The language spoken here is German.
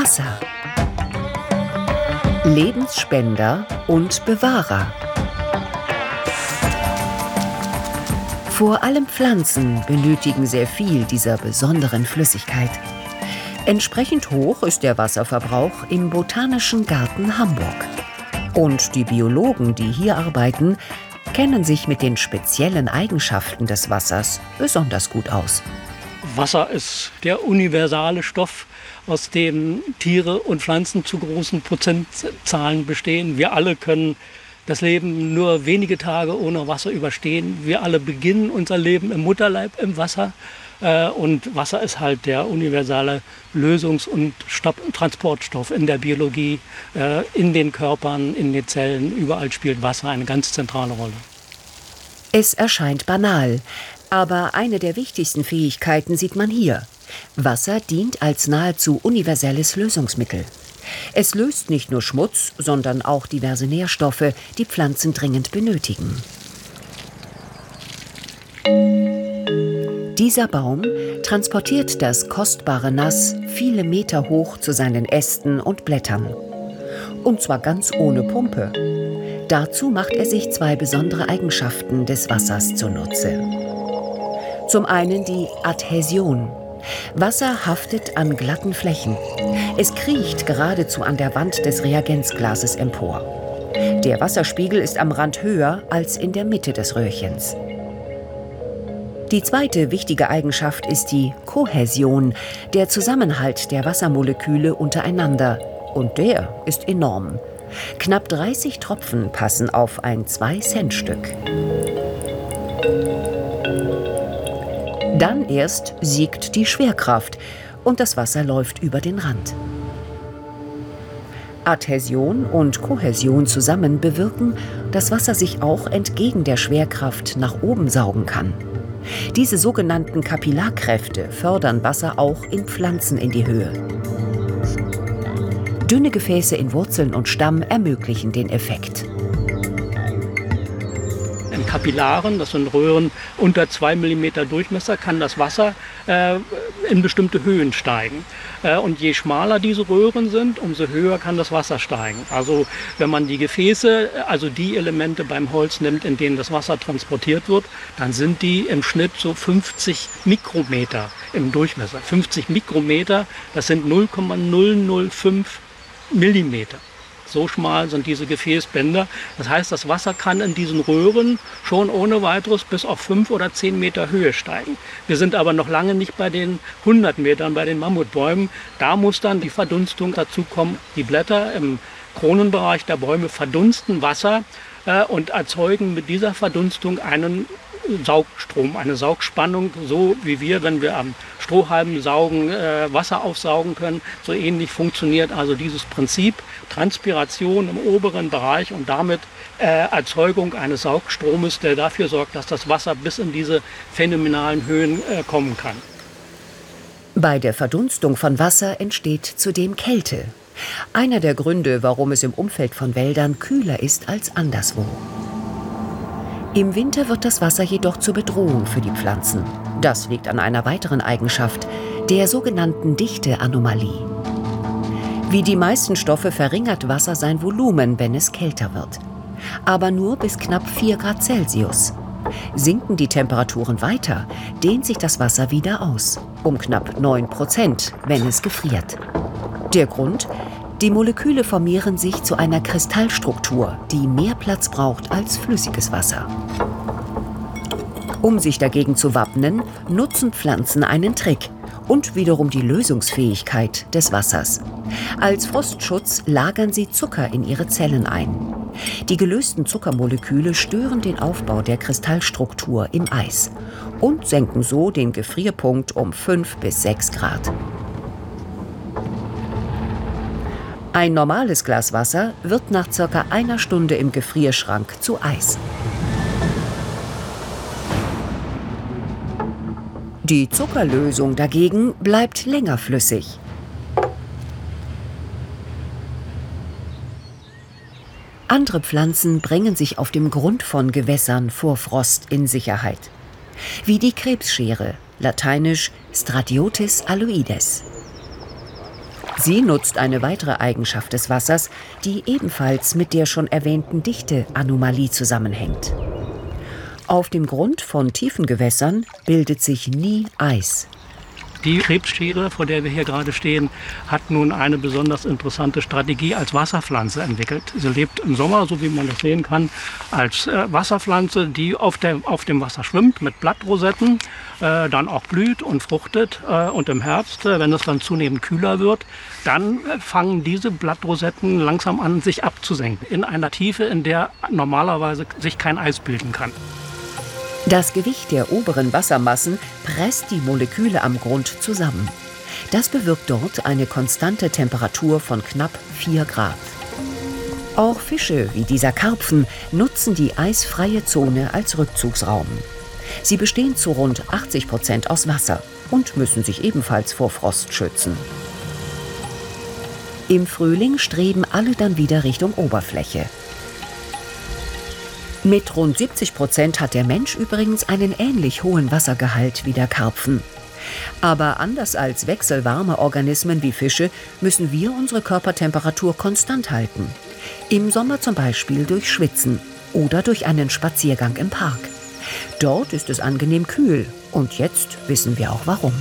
Wasser. Lebensspender und Bewahrer. Vor allem Pflanzen benötigen sehr viel dieser besonderen Flüssigkeit. Entsprechend hoch ist der Wasserverbrauch im Botanischen Garten Hamburg. Und die Biologen, die hier arbeiten, kennen sich mit den speziellen Eigenschaften des Wassers besonders gut aus. Wasser ist der universale Stoff, aus dem Tiere und Pflanzen zu großen Prozentzahlen bestehen. Wir alle können das Leben nur wenige Tage ohne Wasser überstehen. Wir alle beginnen unser Leben im Mutterleib im Wasser. Äh, und Wasser ist halt der universale Lösungs- und Transportstoff in der Biologie, äh, in den Körpern, in den Zellen. Überall spielt Wasser eine ganz zentrale Rolle. Es erscheint banal, aber eine der wichtigsten Fähigkeiten sieht man hier. Wasser dient als nahezu universelles Lösungsmittel. Es löst nicht nur Schmutz, sondern auch diverse Nährstoffe, die Pflanzen dringend benötigen. Dieser Baum transportiert das kostbare Nass viele Meter hoch zu seinen Ästen und Blättern. Und zwar ganz ohne Pumpe. Dazu macht er sich zwei besondere Eigenschaften des Wassers zunutze. Zum einen die Adhäsion. Wasser haftet an glatten Flächen. Es kriecht geradezu an der Wand des Reagenzglases empor. Der Wasserspiegel ist am Rand höher als in der Mitte des Röhrchens. Die zweite wichtige Eigenschaft ist die Kohäsion, der Zusammenhalt der Wassermoleküle untereinander. Und der ist enorm. Knapp 30 Tropfen passen auf ein 2-Cent-Stück. Dann erst siegt die Schwerkraft und das Wasser läuft über den Rand. Adhäsion und Kohäsion zusammen bewirken, dass Wasser sich auch entgegen der Schwerkraft nach oben saugen kann. Diese sogenannten Kapillarkräfte fördern Wasser auch in Pflanzen in die Höhe. Dünne Gefäße in Wurzeln und Stamm ermöglichen den Effekt. Kapillaren, das sind Röhren unter 2 mm Durchmesser, kann das Wasser äh, in bestimmte Höhen steigen. Äh, und je schmaler diese Röhren sind, umso höher kann das Wasser steigen. Also wenn man die Gefäße, also die Elemente beim Holz nimmt, in denen das Wasser transportiert wird, dann sind die im Schnitt so 50 Mikrometer im Durchmesser. 50 Mikrometer, das sind 0,005 Millimeter. So schmal sind diese Gefäßbänder. Das heißt, das Wasser kann in diesen Röhren schon ohne weiteres bis auf fünf oder zehn Meter Höhe steigen. Wir sind aber noch lange nicht bei den 100 Metern, bei den Mammutbäumen. Da muss dann die Verdunstung dazu kommen. Die Blätter im Kronenbereich der Bäume verdunsten Wasser äh, und erzeugen mit dieser Verdunstung einen Saugstrom, eine Saugspannung, so wie wir, wenn wir am Strohhalm saugen, äh, Wasser aufsaugen können. So ähnlich funktioniert also dieses Prinzip Transpiration im oberen Bereich und damit äh, Erzeugung eines Saugstromes, der dafür sorgt, dass das Wasser bis in diese phänomenalen Höhen äh, kommen kann. Bei der Verdunstung von Wasser entsteht zudem Kälte. Einer der Gründe, warum es im Umfeld von Wäldern kühler ist als anderswo. Im Winter wird das Wasser jedoch zur Bedrohung für die Pflanzen. Das liegt an einer weiteren Eigenschaft, der sogenannten Dichteanomalie. Wie die meisten Stoffe verringert Wasser sein Volumen, wenn es kälter wird. Aber nur bis knapp 4 Grad Celsius. Sinken die Temperaturen weiter, dehnt sich das Wasser wieder aus, um knapp 9 Prozent, wenn es gefriert. Der Grund? Die Moleküle formieren sich zu einer Kristallstruktur, die mehr Platz braucht als flüssiges Wasser. Um sich dagegen zu wappnen, nutzen Pflanzen einen Trick und wiederum die Lösungsfähigkeit des Wassers. Als Frostschutz lagern sie Zucker in ihre Zellen ein. Die gelösten Zuckermoleküle stören den Aufbau der Kristallstruktur im Eis und senken so den Gefrierpunkt um 5 bis 6 Grad. Ein normales Glas Wasser wird nach circa einer Stunde im Gefrierschrank zu Eis. Die Zuckerlösung dagegen bleibt länger flüssig. Andere Pflanzen bringen sich auf dem Grund von Gewässern vor Frost in Sicherheit. Wie die Krebsschere, lateinisch Stradiotis aloides. Sie nutzt eine weitere Eigenschaft des Wassers, die ebenfalls mit der schon erwähnten Dichteanomalie zusammenhängt. Auf dem Grund von tiefen Gewässern bildet sich nie Eis. Die Krebsschere, vor der wir hier gerade stehen, hat nun eine besonders interessante Strategie als Wasserpflanze entwickelt. Sie lebt im Sommer, so wie man das sehen kann, als äh, Wasserpflanze, die auf, der, auf dem Wasser schwimmt mit Blattrosetten, äh, dann auch blüht und fruchtet. Äh, und im Herbst, äh, wenn es dann zunehmend kühler wird, dann äh, fangen diese Blattrosetten langsam an, sich abzusenken in einer Tiefe, in der normalerweise sich kein Eis bilden kann. Das Gewicht der oberen Wassermassen presst die Moleküle am Grund zusammen. Das bewirkt dort eine konstante Temperatur von knapp 4 Grad. Auch Fische wie dieser Karpfen nutzen die eisfreie Zone als Rückzugsraum. Sie bestehen zu rund 80 Prozent aus Wasser und müssen sich ebenfalls vor Frost schützen. Im Frühling streben alle dann wieder Richtung Oberfläche. Mit rund 70 Prozent hat der Mensch übrigens einen ähnlich hohen Wassergehalt wie der Karpfen. Aber anders als wechselwarme Organismen wie Fische müssen wir unsere Körpertemperatur konstant halten. Im Sommer zum Beispiel durch Schwitzen oder durch einen Spaziergang im Park. Dort ist es angenehm kühl und jetzt wissen wir auch warum.